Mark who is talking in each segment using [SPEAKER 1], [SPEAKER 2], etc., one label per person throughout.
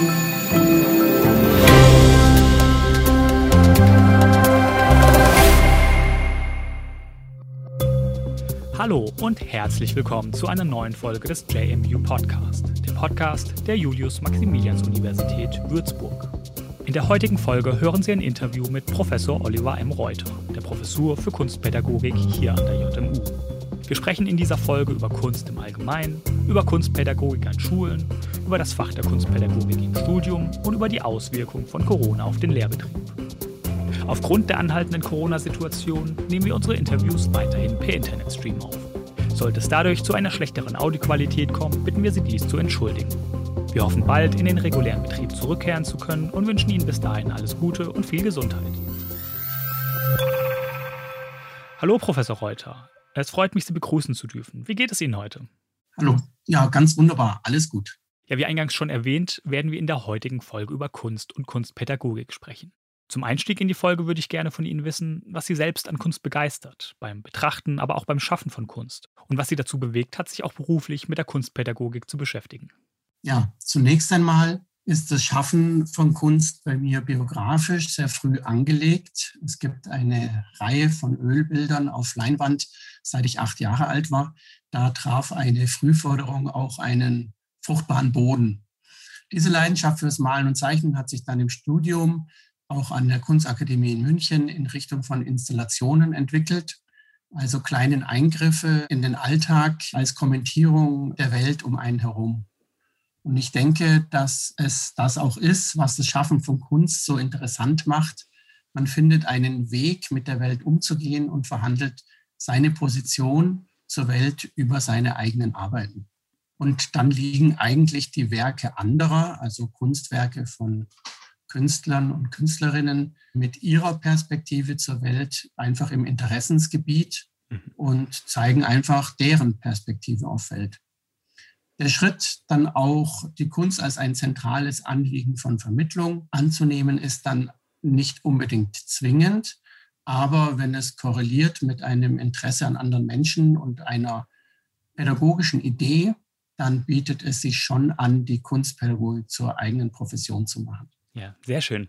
[SPEAKER 1] Hallo und herzlich willkommen zu einer neuen Folge des JMU Podcast, dem Podcast der Julius-Maximilians-Universität Würzburg. In der heutigen Folge hören Sie ein Interview mit Professor Oliver M. Reuter, der Professur für Kunstpädagogik hier an der JMU. Wir sprechen in dieser Folge über Kunst im Allgemeinen, über Kunstpädagogik an Schulen, über das Fach der Kunstpädagogik im Studium und über die Auswirkungen von Corona auf den Lehrbetrieb. Aufgrund der anhaltenden Corona-Situation nehmen wir unsere Interviews weiterhin per Internetstream auf. Sollte es dadurch zu einer schlechteren Audioqualität kommen, bitten wir Sie dies zu entschuldigen. Wir hoffen bald in den regulären Betrieb zurückkehren zu können und wünschen Ihnen bis dahin alles Gute und viel Gesundheit. Hallo Professor Reuter, es freut mich, Sie begrüßen zu dürfen. Wie geht es Ihnen heute?
[SPEAKER 2] Hallo, ja, ganz wunderbar, alles gut.
[SPEAKER 1] Ja, wie eingangs schon erwähnt, werden wir in der heutigen Folge über Kunst und Kunstpädagogik sprechen. Zum Einstieg in die Folge würde ich gerne von Ihnen wissen, was Sie selbst an Kunst begeistert, beim Betrachten, aber auch beim Schaffen von Kunst und was Sie dazu bewegt hat, sich auch beruflich mit der Kunstpädagogik zu beschäftigen.
[SPEAKER 2] Ja, zunächst einmal ist das Schaffen von Kunst bei mir biografisch sehr früh angelegt. Es gibt eine Reihe von Ölbildern auf Leinwand, seit ich acht Jahre alt war. Da traf eine Frühförderung auch einen fruchtbaren Boden. Diese Leidenschaft fürs Malen und Zeichnen hat sich dann im Studium auch an der Kunstakademie in München in Richtung von Installationen entwickelt. Also kleinen Eingriffe in den Alltag als Kommentierung der Welt um einen herum. Und ich denke, dass es das auch ist, was das Schaffen von Kunst so interessant macht. Man findet einen Weg, mit der Welt umzugehen und verhandelt seine Position zur Welt über seine eigenen Arbeiten. Und dann liegen eigentlich die Werke anderer, also Kunstwerke von Künstlern und Künstlerinnen mit ihrer Perspektive zur Welt einfach im Interessensgebiet mhm. und zeigen einfach deren Perspektive auf Welt. Der Schritt, dann auch die Kunst als ein zentrales Anliegen von Vermittlung anzunehmen, ist dann nicht unbedingt zwingend, aber wenn es korreliert mit einem Interesse an anderen Menschen und einer pädagogischen Idee, dann bietet es sich schon an, die Kunstpädagogik zur eigenen Profession zu machen.
[SPEAKER 1] Ja, sehr schön.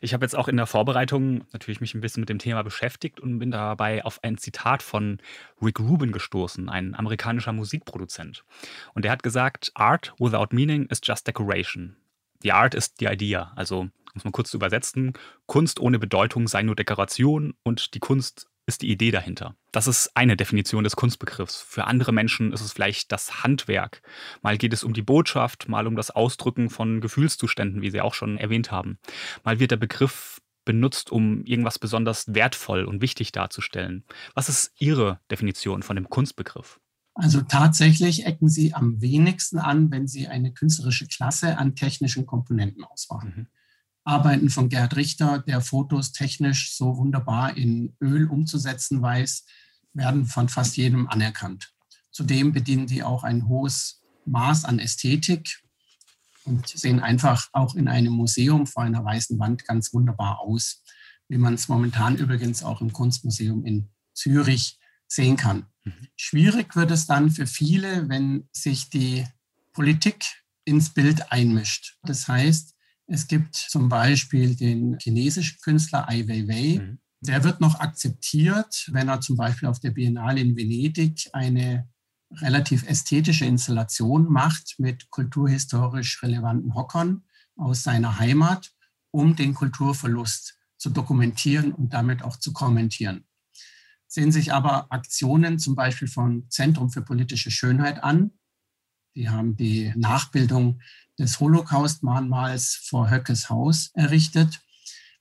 [SPEAKER 1] Ich habe jetzt auch in der Vorbereitung natürlich mich ein bisschen mit dem Thema beschäftigt und bin dabei auf ein Zitat von Rick Rubin gestoßen, ein amerikanischer Musikproduzent. Und der hat gesagt, Art without meaning is just decoration. The art is the idea. Also, es mal kurz übersetzen, Kunst ohne Bedeutung sei nur Dekoration und die Kunst ist die Idee dahinter. Das ist eine Definition des Kunstbegriffs. Für andere Menschen ist es vielleicht das Handwerk. Mal geht es um die Botschaft, mal um das Ausdrücken von Gefühlszuständen, wie Sie auch schon erwähnt haben. Mal wird der Begriff benutzt, um irgendwas besonders wertvoll und wichtig darzustellen. Was ist Ihre Definition von dem Kunstbegriff?
[SPEAKER 2] Also tatsächlich ecken Sie am wenigsten an, wenn Sie eine künstlerische Klasse an technischen Komponenten auswagen. Mhm. Arbeiten von Gerhard Richter, der Fotos technisch so wunderbar in Öl umzusetzen weiß, werden von fast jedem anerkannt. Zudem bedienen die auch ein hohes Maß an Ästhetik und sehen einfach auch in einem Museum vor einer weißen Wand ganz wunderbar aus, wie man es momentan übrigens auch im Kunstmuseum in Zürich sehen kann. Mhm. Schwierig wird es dann für viele, wenn sich die Politik ins Bild einmischt. Das heißt, es gibt zum Beispiel den chinesischen Künstler Ai Weiwei. Mhm. Der wird noch akzeptiert, wenn er zum Beispiel auf der Biennale in Venedig eine relativ ästhetische Installation macht mit kulturhistorisch relevanten Hockern aus seiner Heimat, um den Kulturverlust zu dokumentieren und damit auch zu kommentieren. Sehen sich aber Aktionen zum Beispiel vom Zentrum für politische Schönheit an. Die haben die Nachbildung des Holocaust-Mahnmals vor Höckes Haus errichtet.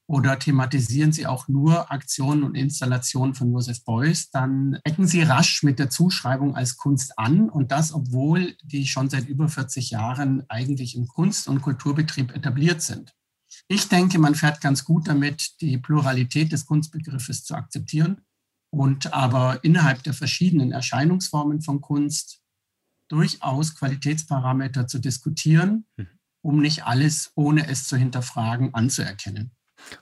[SPEAKER 2] Oder thematisieren Sie auch nur Aktionen und Installationen von Josef Beuys, dann ecken Sie rasch mit der Zuschreibung als Kunst an. Und das, obwohl die schon seit über 40 Jahren eigentlich im Kunst- und Kulturbetrieb etabliert sind. Ich denke, man fährt ganz gut damit, die Pluralität des Kunstbegriffes zu akzeptieren und aber innerhalb der verschiedenen Erscheinungsformen von Kunst durchaus Qualitätsparameter zu diskutieren, mhm. um nicht alles, ohne es zu hinterfragen, anzuerkennen.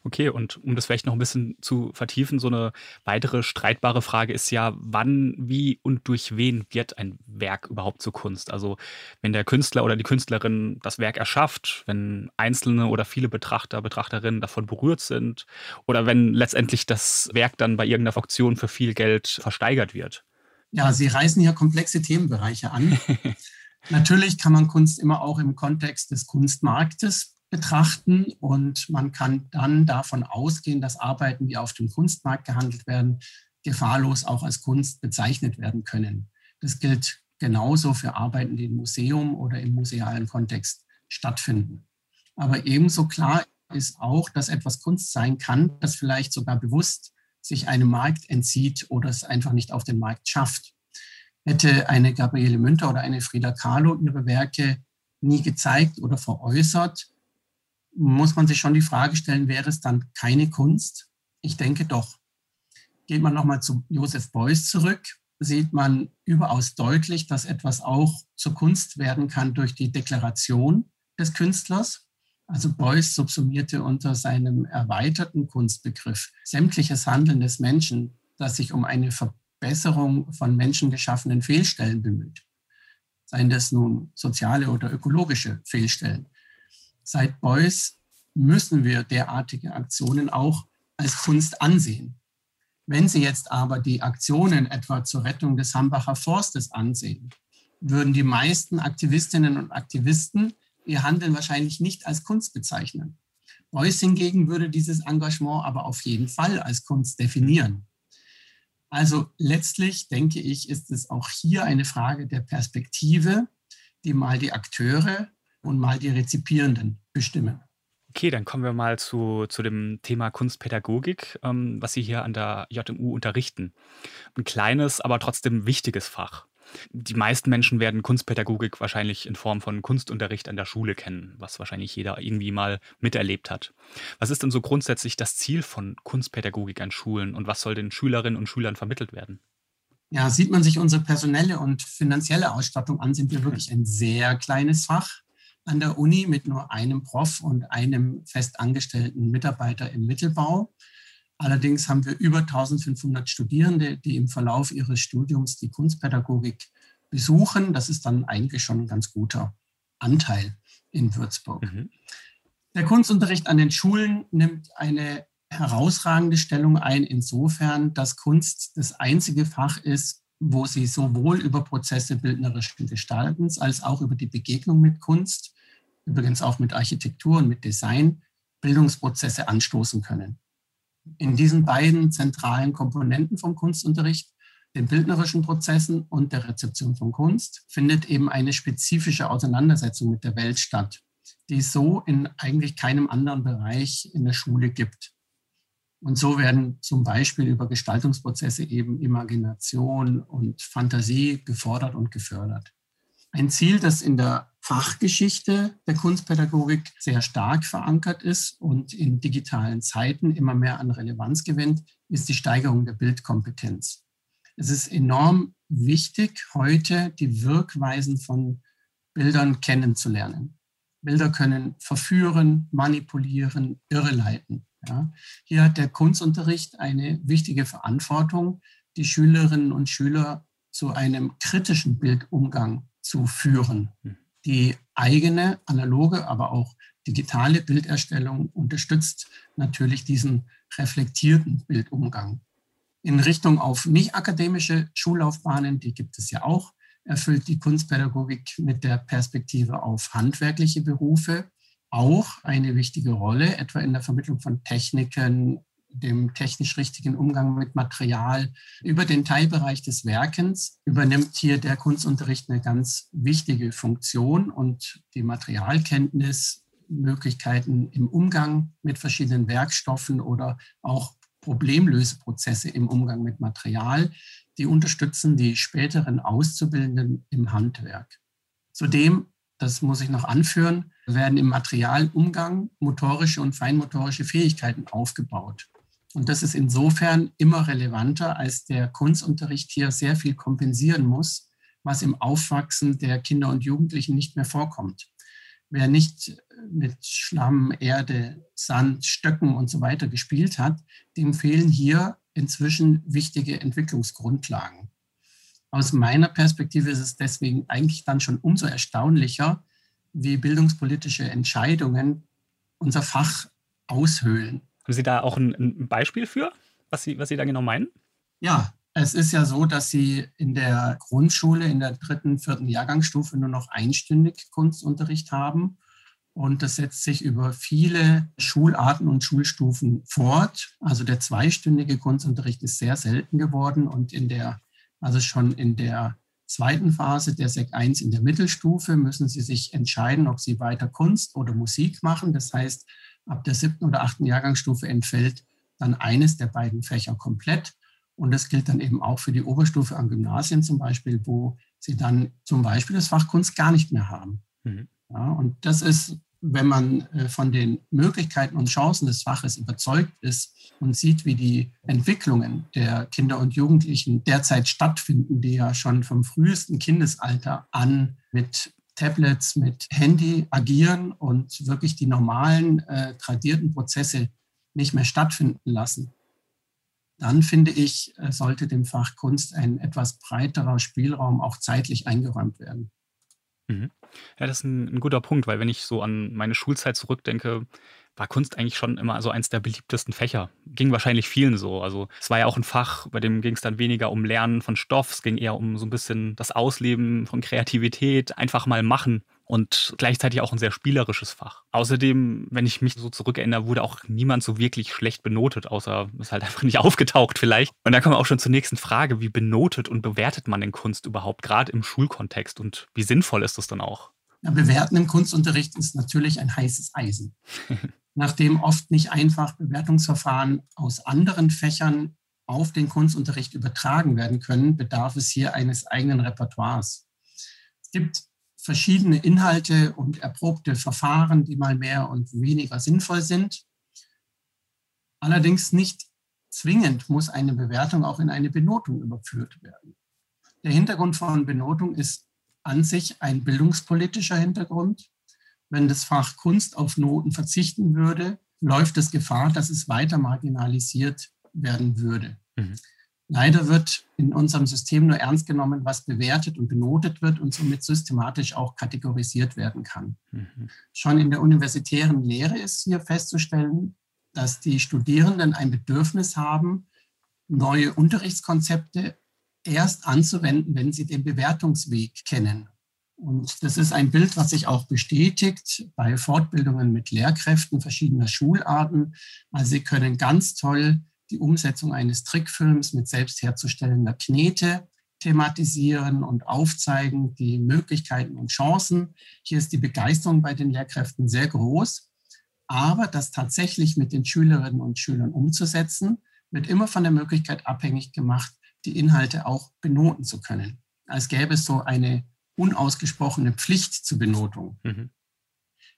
[SPEAKER 1] Okay, und um das vielleicht noch ein bisschen zu vertiefen, so eine weitere streitbare Frage ist ja, wann, wie und durch wen wird ein Werk überhaupt zur Kunst? Also wenn der Künstler oder die Künstlerin das Werk erschafft, wenn einzelne oder viele Betrachter, Betrachterinnen davon berührt sind oder wenn letztendlich das Werk dann bei irgendeiner Auktion für viel Geld versteigert wird.
[SPEAKER 2] Ja, Sie reißen hier komplexe Themenbereiche an. Natürlich kann man Kunst immer auch im Kontext des Kunstmarktes betrachten und man kann dann davon ausgehen, dass Arbeiten, die auf dem Kunstmarkt gehandelt werden, gefahrlos auch als Kunst bezeichnet werden können. Das gilt genauso für Arbeiten, die im Museum oder im musealen Kontext stattfinden. Aber ebenso klar ist auch, dass etwas Kunst sein kann, das vielleicht sogar bewusst sich einem Markt entzieht oder es einfach nicht auf den Markt schafft. Hätte eine Gabriele Münter oder eine Frida Kahlo ihre Werke nie gezeigt oder veräußert, muss man sich schon die Frage stellen, wäre es dann keine Kunst? Ich denke doch. Geht man nochmal zu Joseph Beuys zurück, sieht man überaus deutlich, dass etwas auch zur Kunst werden kann durch die Deklaration des Künstlers. Also Beuys subsumierte unter seinem erweiterten Kunstbegriff sämtliches Handeln des Menschen, das sich um eine Verbesserung von menschengeschaffenen Fehlstellen bemüht. Seien das nun soziale oder ökologische Fehlstellen. Seit Beuys müssen wir derartige Aktionen auch als Kunst ansehen. Wenn Sie jetzt aber die Aktionen etwa zur Rettung des Hambacher Forstes ansehen, würden die meisten Aktivistinnen und Aktivisten ihr Handeln wahrscheinlich nicht als Kunst bezeichnen. Beuys hingegen würde dieses Engagement aber auf jeden Fall als Kunst definieren. Also letztlich denke ich, ist es auch hier eine Frage der Perspektive, die mal die Akteure und mal die Rezipierenden bestimmen.
[SPEAKER 1] Okay, dann kommen wir mal zu, zu dem Thema Kunstpädagogik, ähm, was Sie hier an der JMU unterrichten. Ein kleines, aber trotzdem wichtiges Fach. Die meisten Menschen werden Kunstpädagogik wahrscheinlich in Form von Kunstunterricht an der Schule kennen, was wahrscheinlich jeder irgendwie mal miterlebt hat. Was ist denn so grundsätzlich das Ziel von Kunstpädagogik an Schulen und was soll den Schülerinnen und Schülern vermittelt werden?
[SPEAKER 2] Ja, sieht man sich unsere personelle und finanzielle Ausstattung an, sind wir wirklich ein sehr kleines Fach an der Uni mit nur einem Prof und einem festangestellten Mitarbeiter im Mittelbau. Allerdings haben wir über 1500 Studierende, die im Verlauf ihres Studiums die Kunstpädagogik besuchen. Das ist dann eigentlich schon ein ganz guter Anteil in Würzburg. Mhm. Der Kunstunterricht an den Schulen nimmt eine herausragende Stellung ein, insofern, dass Kunst das einzige Fach ist, wo sie sowohl über Prozesse bildnerischen Gestaltens als auch über die Begegnung mit Kunst übrigens auch mit Architektur und mit Design, Bildungsprozesse anstoßen können. In diesen beiden zentralen Komponenten vom Kunstunterricht, den bildnerischen Prozessen und der Rezeption von Kunst, findet eben eine spezifische Auseinandersetzung mit der Welt statt, die es so in eigentlich keinem anderen Bereich in der Schule gibt. Und so werden zum Beispiel über Gestaltungsprozesse eben Imagination und Fantasie gefordert und gefördert. Ein Ziel, das in der Fachgeschichte der Kunstpädagogik sehr stark verankert ist und in digitalen Zeiten immer mehr an Relevanz gewinnt, ist die Steigerung der Bildkompetenz. Es ist enorm wichtig, heute die Wirkweisen von Bildern kennenzulernen. Bilder können verführen, manipulieren, irreleiten. Ja. Hier hat der Kunstunterricht eine wichtige Verantwortung, die Schülerinnen und Schüler zu einem kritischen Bildumgang zu führen. Die eigene analoge, aber auch digitale Bilderstellung unterstützt natürlich diesen reflektierten Bildumgang. In Richtung auf nicht akademische Schullaufbahnen, die gibt es ja auch, erfüllt die Kunstpädagogik mit der Perspektive auf handwerkliche Berufe auch eine wichtige Rolle, etwa in der Vermittlung von Techniken, dem technisch richtigen Umgang mit Material. Über den Teilbereich des Werkens übernimmt hier der Kunstunterricht eine ganz wichtige Funktion und die Materialkenntnis, Möglichkeiten im Umgang mit verschiedenen Werkstoffen oder auch Problemlöseprozesse im Umgang mit Material, die unterstützen die späteren Auszubildenden im Handwerk. Zudem, das muss ich noch anführen, werden im Materialumgang motorische und feinmotorische Fähigkeiten aufgebaut. Und das ist insofern immer relevanter, als der Kunstunterricht hier sehr viel kompensieren muss, was im Aufwachsen der Kinder und Jugendlichen nicht mehr vorkommt. Wer nicht mit Schlamm, Erde, Sand, Stöcken und so weiter gespielt hat, dem fehlen hier inzwischen wichtige Entwicklungsgrundlagen. Aus meiner Perspektive ist es deswegen eigentlich dann schon umso erstaunlicher, wie bildungspolitische Entscheidungen unser Fach aushöhlen.
[SPEAKER 1] Haben Sie da auch ein, ein Beispiel für, was Sie, was Sie da genau meinen?
[SPEAKER 2] Ja, es ist ja so, dass Sie in der Grundschule, in der dritten, vierten Jahrgangsstufe nur noch einstündig Kunstunterricht haben. Und das setzt sich über viele Schularten und Schulstufen fort. Also der zweistündige Kunstunterricht ist sehr selten geworden und in der, also schon in der zweiten Phase der SEC 1 in der Mittelstufe müssen Sie sich entscheiden, ob Sie weiter Kunst oder Musik machen. Das heißt, ab der siebten oder achten Jahrgangsstufe entfällt dann eines der beiden Fächer komplett. Und das gilt dann eben auch für die Oberstufe an Gymnasien zum Beispiel, wo Sie dann zum Beispiel das Fach Kunst gar nicht mehr haben. Mhm. Ja, und das ist, wenn man äh, von den Möglichkeiten und Chancen des Faches überzeugt ist und sieht, wie die Entwicklungen der Kinder und Jugendlichen derzeit stattfinden, die ja schon vom frühesten Kindesalter an mit Tablets, mit Handy agieren und wirklich die normalen äh, tradierten Prozesse nicht mehr stattfinden lassen, dann finde ich, äh, sollte dem Fach Kunst ein etwas breiterer Spielraum auch zeitlich eingeräumt werden.
[SPEAKER 1] Mhm. Ja, das ist ein, ein, guter Punkt, weil wenn ich so an meine Schulzeit zurückdenke, war Kunst eigentlich schon immer so eins der beliebtesten Fächer. Ging wahrscheinlich vielen so. Also es war ja auch ein Fach, bei dem ging es dann weniger um Lernen von Stoff, es ging eher um so ein bisschen das Ausleben von Kreativität, einfach mal machen und gleichzeitig auch ein sehr spielerisches Fach. Außerdem, wenn ich mich so zurückerinnere, wurde auch niemand so wirklich schlecht benotet, außer ist halt einfach nicht aufgetaucht vielleicht. Und da kommen wir auch schon zur nächsten Frage, wie benotet und bewertet man denn Kunst überhaupt, gerade im Schulkontext und wie sinnvoll ist das dann auch?
[SPEAKER 2] Ja, bewerten im Kunstunterricht ist natürlich ein heißes Eisen. nachdem oft nicht einfach Bewertungsverfahren aus anderen Fächern auf den Kunstunterricht übertragen werden können, bedarf es hier eines eigenen Repertoires. Es gibt verschiedene Inhalte und erprobte Verfahren, die mal mehr und weniger sinnvoll sind. Allerdings nicht zwingend muss eine Bewertung auch in eine Benotung überführt werden. Der Hintergrund von Benotung ist an sich ein bildungspolitischer Hintergrund. Wenn das Fach Kunst auf Noten verzichten würde, läuft es Gefahr, dass es weiter marginalisiert werden würde. Mhm. Leider wird in unserem System nur ernst genommen, was bewertet und benotet wird und somit systematisch auch kategorisiert werden kann. Mhm. Schon in der universitären Lehre ist hier festzustellen, dass die Studierenden ein Bedürfnis haben, neue Unterrichtskonzepte erst anzuwenden, wenn sie den Bewertungsweg kennen und das ist ein Bild, was sich auch bestätigt bei Fortbildungen mit Lehrkräften verschiedener Schularten. Also sie können ganz toll die Umsetzung eines Trickfilms mit selbst herzustellender Knete thematisieren und aufzeigen, die Möglichkeiten und Chancen. Hier ist die Begeisterung bei den Lehrkräften sehr groß. Aber das tatsächlich mit den Schülerinnen und Schülern umzusetzen, wird immer von der Möglichkeit abhängig gemacht, die Inhalte auch benoten zu können. Als gäbe es so eine unausgesprochene Pflicht zur Benotung. Mhm.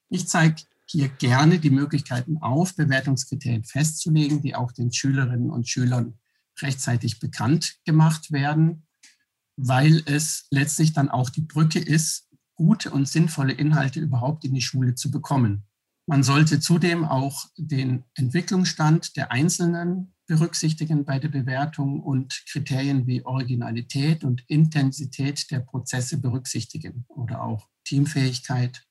[SPEAKER 2] Ich zeige hier gerne die Möglichkeiten auf, Bewertungskriterien festzulegen, die auch den Schülerinnen und Schülern rechtzeitig bekannt gemacht werden, weil es letztlich dann auch die Brücke ist, gute und sinnvolle Inhalte überhaupt in die Schule zu bekommen. Man sollte zudem auch den Entwicklungsstand der Einzelnen berücksichtigen bei der Bewertung und Kriterien wie Originalität und Intensität der Prozesse berücksichtigen oder auch Teamfähigkeit.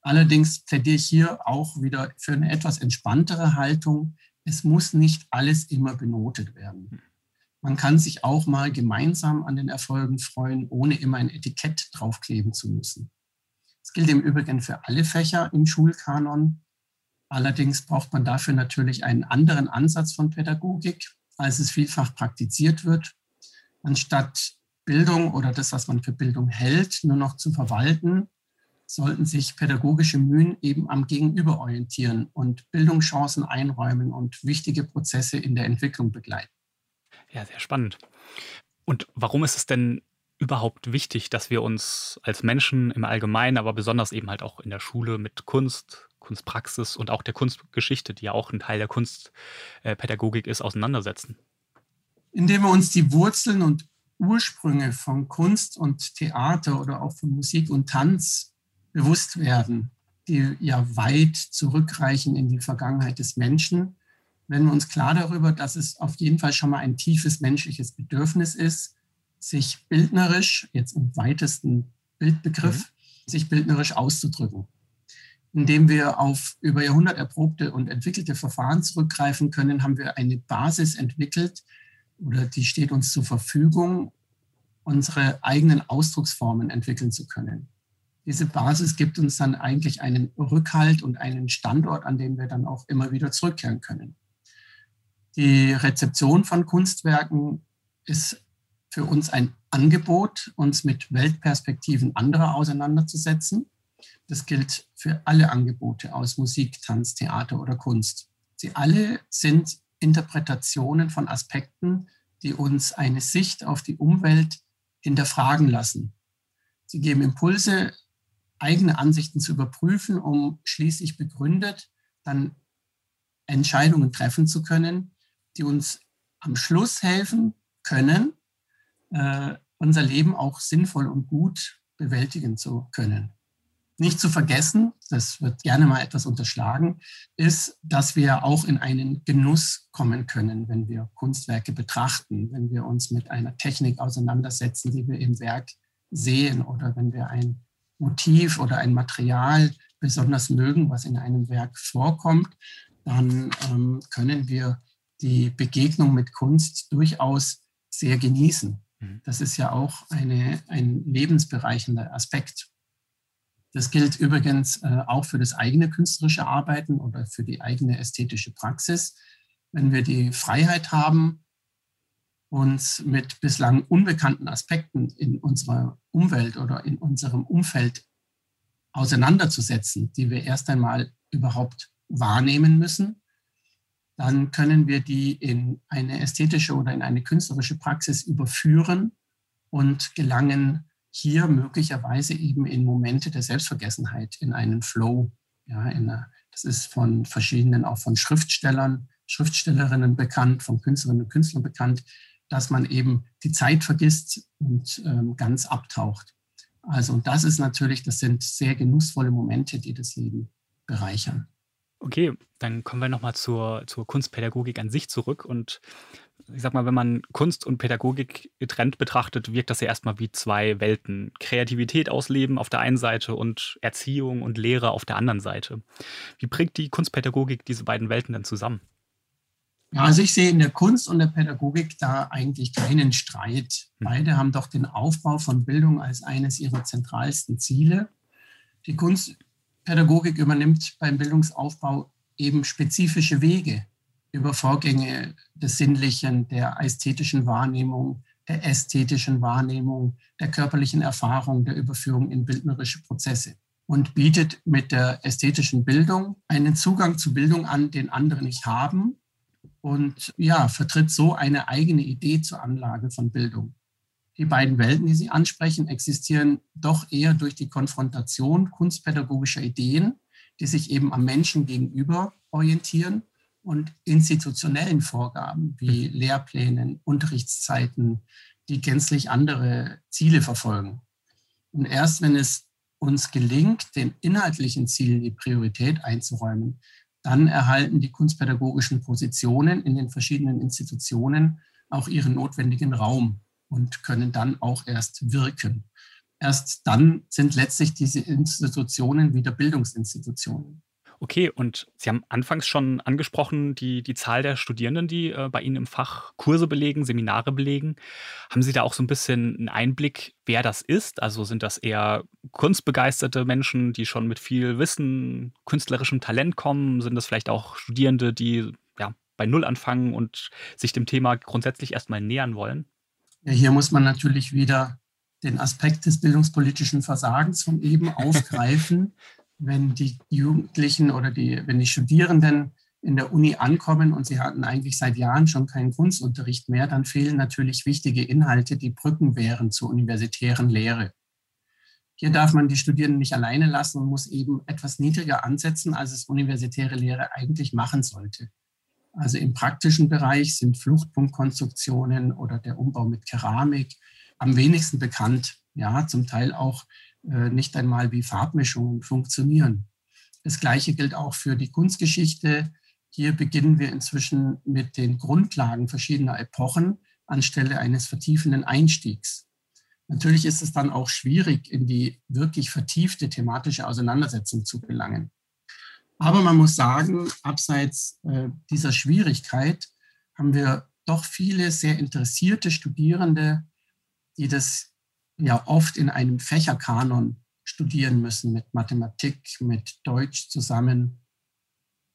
[SPEAKER 2] Allerdings plädiere ich hier auch wieder für eine etwas entspanntere Haltung. Es muss nicht alles immer benotet werden. Man kann sich auch mal gemeinsam an den Erfolgen freuen, ohne immer ein Etikett draufkleben zu müssen. Das gilt im Übrigen für alle Fächer im Schulkanon. Allerdings braucht man dafür natürlich einen anderen Ansatz von Pädagogik, als es vielfach praktiziert wird. Anstatt Bildung oder das, was man für Bildung hält, nur noch zu verwalten, sollten sich pädagogische Mühen eben am Gegenüber orientieren und Bildungschancen einräumen und wichtige Prozesse in der Entwicklung begleiten.
[SPEAKER 1] Ja, sehr spannend. Und warum ist es denn überhaupt wichtig, dass wir uns als Menschen im Allgemeinen, aber besonders eben halt auch in der Schule mit Kunst, Kunstpraxis und auch der Kunstgeschichte, die ja auch ein Teil der Kunstpädagogik ist, auseinandersetzen?
[SPEAKER 2] Indem wir uns die Wurzeln und Ursprünge von Kunst und Theater oder auch von Musik und Tanz bewusst werden. die ja weit zurückreichen in die Vergangenheit des Menschen. Wenn wir uns klar darüber, dass es auf jeden Fall schon mal ein tiefes menschliches Bedürfnis ist, sich bildnerisch, jetzt im weitesten Bildbegriff, mhm. sich bildnerisch auszudrücken. Indem wir auf über Jahrhundert erprobte und entwickelte Verfahren zurückgreifen können, haben wir eine Basis entwickelt oder die steht uns zur Verfügung, unsere eigenen Ausdrucksformen entwickeln zu können. Diese Basis gibt uns dann eigentlich einen Rückhalt und einen Standort, an dem wir dann auch immer wieder zurückkehren können. Die Rezeption von Kunstwerken ist für uns ein Angebot, uns mit Weltperspektiven anderer auseinanderzusetzen. Das gilt für alle Angebote aus Musik, Tanz, Theater oder Kunst. Sie alle sind Interpretationen von Aspekten, die uns eine Sicht auf die Umwelt hinterfragen lassen. Sie geben Impulse, eigene Ansichten zu überprüfen, um schließlich begründet dann Entscheidungen treffen zu können, die uns am Schluss helfen können, äh, unser Leben auch sinnvoll und gut bewältigen zu können. Nicht zu vergessen, das wird gerne mal etwas unterschlagen, ist, dass wir auch in einen Genuss kommen können, wenn wir Kunstwerke betrachten, wenn wir uns mit einer Technik auseinandersetzen, die wir im Werk sehen oder wenn wir ein Motiv oder ein Material besonders mögen, was in einem Werk vorkommt, dann ähm, können wir die Begegnung mit Kunst durchaus sehr genießen. Mhm. Das ist ja auch eine, ein lebensbereichender Aspekt. Das gilt übrigens äh, auch für das eigene künstlerische Arbeiten oder für die eigene ästhetische Praxis. Wenn wir die Freiheit haben, uns mit bislang unbekannten Aspekten in unserer Umwelt oder in unserem Umfeld auseinanderzusetzen, die wir erst einmal überhaupt wahrnehmen müssen, dann können wir die in eine ästhetische oder in eine künstlerische Praxis überführen und gelangen hier möglicherweise eben in Momente der Selbstvergessenheit, in einen Flow. Ja, eine, das ist von verschiedenen, auch von Schriftstellern, Schriftstellerinnen bekannt, von Künstlerinnen und Künstlern bekannt, dass man eben die Zeit vergisst und ähm, ganz abtaucht. Also und das ist natürlich, das sind sehr genussvolle Momente, die das Leben bereichern.
[SPEAKER 1] Okay, dann kommen wir nochmal zur, zur Kunstpädagogik an sich zurück. Und ich sag mal, wenn man Kunst und Pädagogik getrennt betrachtet, wirkt das ja erstmal wie zwei Welten. Kreativität ausleben auf der einen Seite und Erziehung und Lehre auf der anderen Seite. Wie bringt die Kunstpädagogik diese beiden Welten denn zusammen?
[SPEAKER 2] Ja, also ich sehe in der Kunst und der Pädagogik da eigentlich keinen Streit. Hm. Beide haben doch den Aufbau von Bildung als eines ihrer zentralsten Ziele. Die Kunst Pädagogik übernimmt beim Bildungsaufbau eben spezifische Wege über Vorgänge des Sinnlichen, der ästhetischen Wahrnehmung, der ästhetischen Wahrnehmung, der körperlichen Erfahrung, der Überführung in bildnerische Prozesse. Und bietet mit der ästhetischen Bildung einen Zugang zu Bildung an, den andere nicht haben. Und ja, vertritt so eine eigene Idee zur Anlage von Bildung. Die beiden Welten, die Sie ansprechen, existieren doch eher durch die Konfrontation kunstpädagogischer Ideen, die sich eben am Menschen gegenüber orientieren und institutionellen Vorgaben wie mhm. Lehrplänen, Unterrichtszeiten, die gänzlich andere Ziele verfolgen. Und erst wenn es uns gelingt, den inhaltlichen Zielen die Priorität einzuräumen, dann erhalten die kunstpädagogischen Positionen in den verschiedenen Institutionen auch ihren notwendigen Raum und können dann auch erst wirken. Erst dann sind letztlich diese Institutionen wieder Bildungsinstitutionen.
[SPEAKER 1] Okay, und Sie haben anfangs schon angesprochen, die, die Zahl der Studierenden, die äh, bei Ihnen im Fach Kurse belegen, Seminare belegen. Haben Sie da auch so ein bisschen einen Einblick, wer das ist? Also sind das eher kunstbegeisterte Menschen, die schon mit viel Wissen, künstlerischem Talent kommen? Sind das vielleicht auch Studierende, die ja, bei Null anfangen und sich dem Thema grundsätzlich erstmal nähern wollen?
[SPEAKER 2] Ja, hier muss man natürlich wieder den Aspekt des bildungspolitischen Versagens von eben aufgreifen. Wenn die Jugendlichen oder die, wenn die Studierenden in der Uni ankommen und sie hatten eigentlich seit Jahren schon keinen Kunstunterricht mehr, dann fehlen natürlich wichtige Inhalte, die Brücken wären zur universitären Lehre. Hier darf man die Studierenden nicht alleine lassen und muss eben etwas niedriger ansetzen, als es universitäre Lehre eigentlich machen sollte. Also im praktischen Bereich sind Fluchtpunktkonstruktionen oder der Umbau mit Keramik am wenigsten bekannt. Ja, zum Teil auch nicht einmal wie Farbmischungen funktionieren. das Gleiche gilt auch für die Kunstgeschichte. Hier beginnen wir inzwischen mit den Grundlagen verschiedener Epochen anstelle eines vertiefenden Einstiegs. Natürlich ist es dann auch schwierig, in die wirklich vertiefte thematische Auseinandersetzung zu gelangen. Aber man muss sagen, abseits äh, dieser Schwierigkeit haben wir doch viele sehr interessierte Studierende, die das ja oft in einem Fächerkanon studieren müssen, mit Mathematik, mit Deutsch zusammen,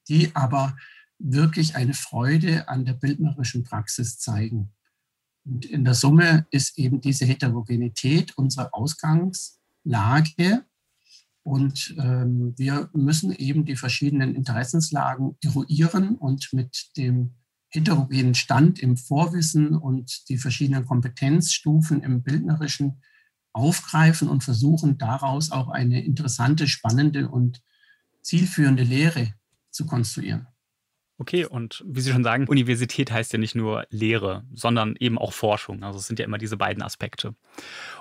[SPEAKER 2] die aber wirklich eine Freude an der bildnerischen Praxis zeigen. Und in der Summe ist eben diese Heterogenität unsere Ausgangslage. Und ähm, wir müssen eben die verschiedenen Interessenslagen eruieren und mit dem heterogenen Stand im Vorwissen und die verschiedenen Kompetenzstufen im Bildnerischen aufgreifen und versuchen daraus auch eine interessante, spannende und zielführende Lehre zu konstruieren.
[SPEAKER 1] Okay, und wie Sie schon sagen, Universität heißt ja nicht nur Lehre, sondern eben auch Forschung. Also es sind ja immer diese beiden Aspekte.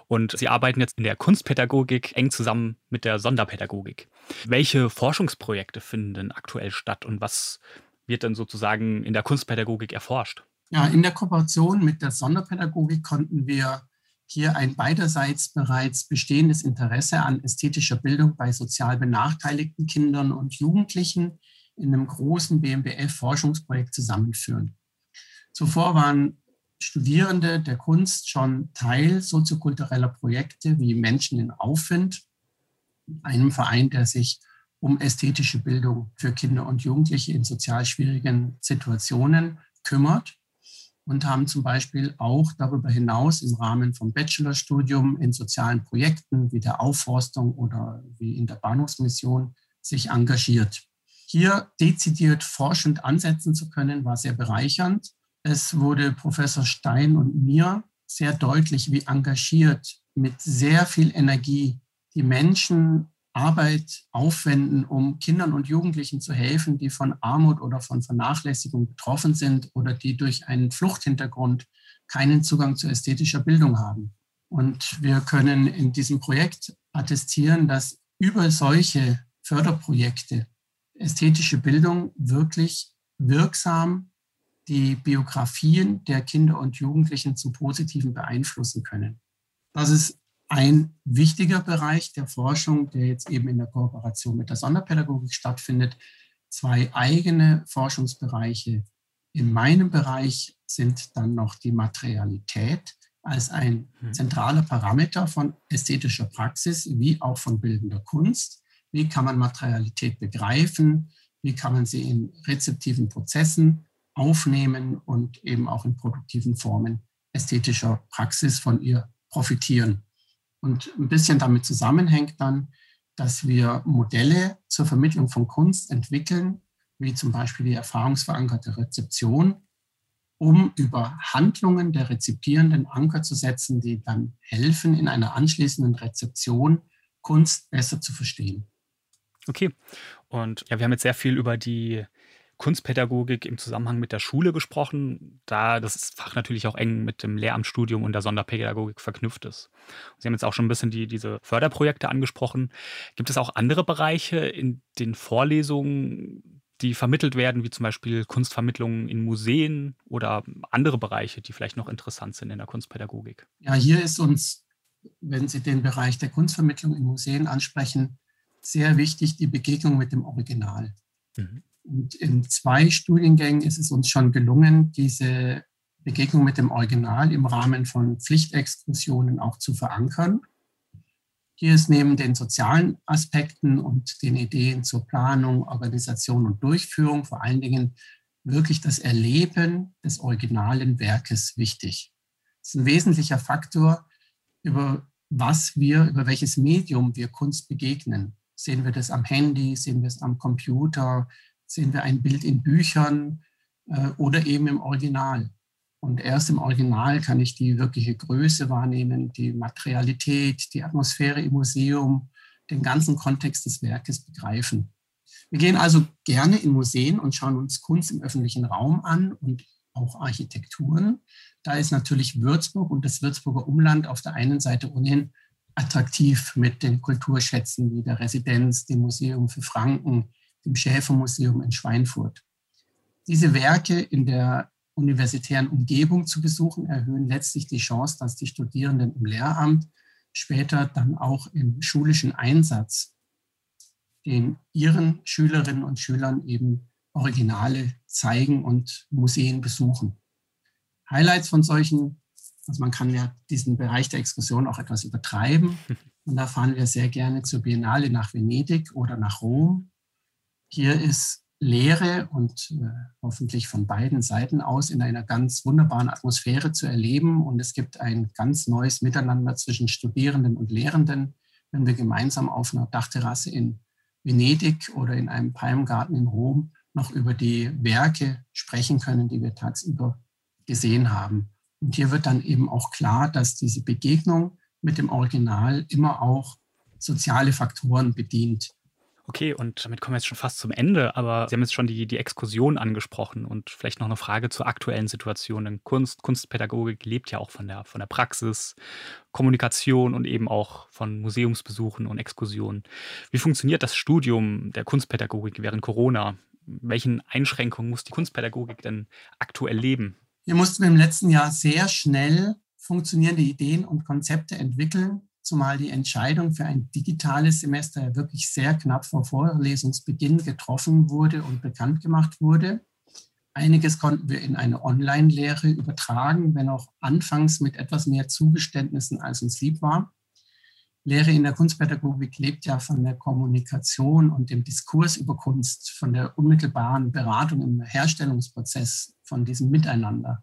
[SPEAKER 1] Und Sie arbeiten jetzt in der Kunstpädagogik eng zusammen mit der Sonderpädagogik. Welche Forschungsprojekte finden denn aktuell statt und was wird dann sozusagen in der Kunstpädagogik erforscht?
[SPEAKER 2] Ja, in der Kooperation mit der Sonderpädagogik konnten wir hier ein beiderseits bereits bestehendes Interesse an ästhetischer Bildung bei sozial benachteiligten Kindern und Jugendlichen in einem großen BMBF-Forschungsprojekt zusammenführen. Zuvor waren Studierende der Kunst schon Teil soziokultureller Projekte wie Menschen in Aufwind, einem Verein, der sich um ästhetische Bildung für Kinder und Jugendliche in sozial schwierigen Situationen kümmert und haben zum Beispiel auch darüber hinaus im Rahmen vom Bachelorstudium in sozialen Projekten wie der Aufforstung oder wie in der Bahnhofsmission sich engagiert. Hier dezidiert forschend ansetzen zu können, war sehr bereichernd. Es wurde Professor Stein und mir sehr deutlich, wie engagiert mit sehr viel Energie die Menschen Arbeit aufwenden, um Kindern und Jugendlichen zu helfen, die von Armut oder von Vernachlässigung betroffen sind oder die durch einen Fluchthintergrund keinen Zugang zu ästhetischer Bildung haben. Und wir können in diesem Projekt attestieren, dass über solche Förderprojekte ästhetische Bildung wirklich wirksam die Biografien der Kinder und Jugendlichen zum Positiven beeinflussen können. Das ist ein wichtiger Bereich der Forschung, der jetzt eben in der Kooperation mit der Sonderpädagogik stattfindet. Zwei eigene Forschungsbereiche in meinem Bereich sind dann noch die Materialität als ein hm. zentraler Parameter von ästhetischer Praxis wie auch von bildender Kunst. Wie kann man Materialität begreifen? Wie kann man sie in rezeptiven Prozessen aufnehmen und eben auch in produktiven Formen ästhetischer Praxis von ihr profitieren? Und ein bisschen damit zusammenhängt dann, dass wir Modelle zur Vermittlung von Kunst entwickeln, wie zum Beispiel die erfahrungsverankerte Rezeption, um über Handlungen der Rezipierenden Anker zu setzen, die dann helfen, in einer anschließenden Rezeption Kunst besser zu verstehen.
[SPEAKER 1] Okay. Und ja, wir haben jetzt sehr viel über die Kunstpädagogik im Zusammenhang mit der Schule gesprochen, da das Fach natürlich auch eng mit dem Lehramtsstudium und der Sonderpädagogik verknüpft ist. Sie haben jetzt auch schon ein bisschen die, diese Förderprojekte angesprochen. Gibt es auch andere Bereiche in den Vorlesungen, die vermittelt werden, wie zum Beispiel Kunstvermittlungen in Museen oder andere Bereiche, die vielleicht noch interessant sind in der Kunstpädagogik?
[SPEAKER 2] Ja, hier ist uns, wenn Sie den Bereich der Kunstvermittlung in Museen ansprechen, sehr wichtig die Begegnung mit dem Original. Mhm. Und in zwei Studiengängen ist es uns schon gelungen, diese Begegnung mit dem Original im Rahmen von Pflichtexkursionen auch zu verankern. Hier ist neben den sozialen Aspekten und den Ideen zur Planung, Organisation und Durchführung vor allen Dingen wirklich das Erleben des originalen Werkes wichtig. Das ist ein wesentlicher Faktor, über was wir, über welches Medium wir Kunst begegnen. Sehen wir das am Handy, sehen wir es am Computer, sehen wir ein Bild in Büchern äh, oder eben im Original. Und erst im Original kann ich die wirkliche Größe wahrnehmen, die Materialität, die Atmosphäre im Museum, den ganzen Kontext des Werkes begreifen. Wir gehen also gerne in Museen und schauen uns Kunst im öffentlichen Raum an und auch Architekturen. Da ist natürlich Würzburg und das Würzburger Umland auf der einen Seite ohnehin attraktiv mit den Kulturschätzen wie der Residenz, dem Museum für Franken, dem Schäfermuseum in Schweinfurt. Diese Werke in der universitären Umgebung zu besuchen, erhöhen letztlich die Chance, dass die Studierenden im Lehramt später dann auch im schulischen Einsatz den ihren Schülerinnen und Schülern eben Originale zeigen und Museen besuchen. Highlights von solchen, also man kann ja diesen Bereich der Exkursion auch etwas übertreiben. Und da fahren wir sehr gerne zur Biennale nach Venedig oder nach Rom. Hier ist Lehre und äh, hoffentlich von beiden Seiten aus in einer ganz wunderbaren Atmosphäre zu erleben. Und es gibt ein ganz neues Miteinander zwischen Studierenden und Lehrenden, wenn wir gemeinsam auf einer Dachterrasse in Venedig oder in einem Palmgarten in Rom noch über die Werke sprechen können, die wir tagsüber gesehen haben. Und hier wird dann eben auch klar, dass diese Begegnung mit dem Original immer auch soziale Faktoren bedient.
[SPEAKER 1] Okay, und damit kommen wir jetzt schon fast zum Ende, aber Sie haben jetzt schon die, die Exkursion angesprochen und vielleicht noch eine Frage zur aktuellen Situation. Denn Kunst, Kunstpädagogik lebt ja auch von der, von der Praxis, Kommunikation und eben auch von Museumsbesuchen und Exkursionen. Wie funktioniert das Studium der Kunstpädagogik während Corona? Welchen Einschränkungen muss die Kunstpädagogik denn aktuell leben?
[SPEAKER 2] Wir mussten im letzten Jahr sehr schnell funktionierende Ideen und Konzepte entwickeln, zumal die Entscheidung für ein digitales Semester wirklich sehr knapp vor Vorlesungsbeginn getroffen wurde und bekannt gemacht wurde. Einiges konnten wir in eine Online-Lehre übertragen, wenn auch anfangs mit etwas mehr Zugeständnissen, als uns lieb war. Lehre in der Kunstpädagogik lebt ja von der Kommunikation und dem Diskurs über Kunst, von der unmittelbaren Beratung im Herstellungsprozess, von diesem Miteinander.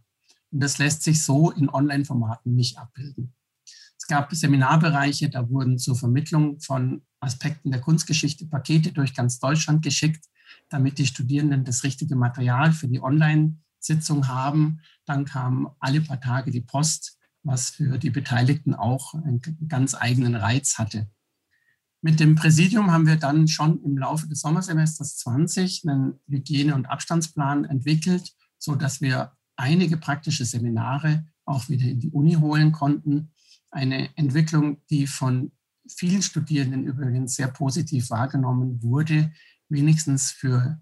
[SPEAKER 2] Und das lässt sich so in Online-Formaten nicht abbilden. Es gab Seminarbereiche, da wurden zur Vermittlung von Aspekten der Kunstgeschichte Pakete durch ganz Deutschland geschickt, damit die Studierenden das richtige Material für die Online-Sitzung haben. Dann kam alle paar Tage die Post, was für die Beteiligten auch einen ganz eigenen Reiz hatte. Mit dem Präsidium haben wir dann schon im Laufe des Sommersemesters 20 einen Hygiene- und Abstandsplan entwickelt, sodass wir einige praktische Seminare auch wieder in die Uni holen konnten eine Entwicklung, die von vielen Studierenden übrigens sehr positiv wahrgenommen wurde, wenigstens für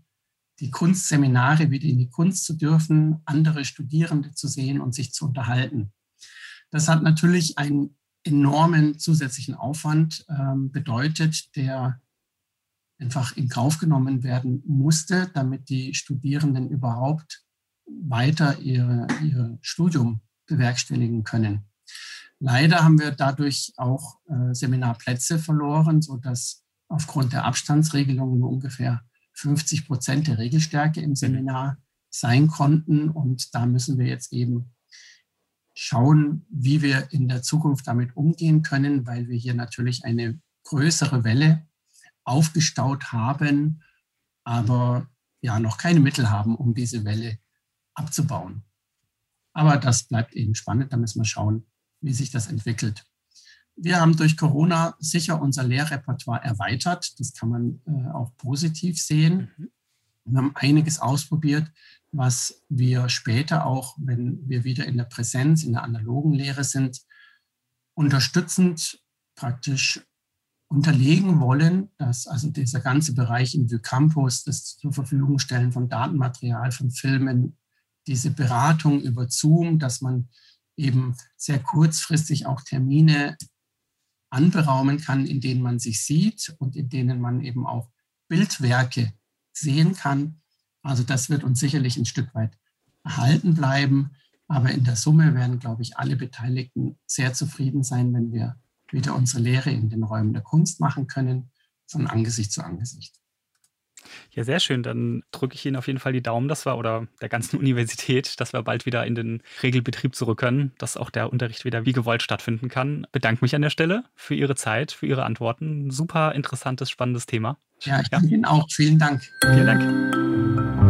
[SPEAKER 2] die Kunstseminare wieder in die Kunst zu dürfen, andere Studierende zu sehen und sich zu unterhalten. Das hat natürlich einen enormen zusätzlichen Aufwand äh, bedeutet, der einfach in Kauf genommen werden musste, damit die Studierenden überhaupt weiter ihre, ihr Studium bewerkstelligen können. Leider haben wir dadurch auch äh, Seminarplätze verloren, sodass aufgrund der Abstandsregelung nur ungefähr 50 Prozent der Regelstärke im Seminar sein konnten. Und da müssen wir jetzt eben schauen, wie wir in der Zukunft damit umgehen können, weil wir hier natürlich eine größere Welle aufgestaut haben, aber ja noch keine Mittel haben, um diese Welle abzubauen. Aber das bleibt eben spannend, da müssen wir schauen, wie sich das entwickelt. Wir haben durch Corona sicher unser Lehrrepertoire erweitert. Das kann man äh, auch positiv sehen. Mhm. Wir haben einiges ausprobiert, was wir später auch, wenn wir wieder in der Präsenz, in der analogen Lehre sind, unterstützend praktisch unterlegen wollen, dass also dieser ganze Bereich im Campus, das zur Verfügung stellen von Datenmaterial, von Filmen, diese Beratung über Zoom, dass man eben sehr kurzfristig auch Termine anberaumen kann, in denen man sich sieht und in denen man eben auch Bildwerke sehen kann. Also das wird uns sicherlich ein Stück weit erhalten bleiben. Aber in der Summe werden, glaube ich, alle Beteiligten sehr zufrieden sein, wenn wir wieder unsere Lehre in den Räumen der Kunst machen können, von Angesicht zu Angesicht.
[SPEAKER 1] Ja, sehr schön. Dann drücke ich Ihnen auf jeden Fall die Daumen, dass wir oder der ganzen Universität, dass wir bald wieder in den Regelbetrieb zurück können, dass auch der Unterricht wieder wie gewollt stattfinden kann. Bedanke mich an der Stelle für Ihre Zeit, für Ihre Antworten. Super interessantes, spannendes Thema.
[SPEAKER 2] Ja, ich danke ja. Ihnen auch. Vielen Dank.
[SPEAKER 1] Vielen Dank.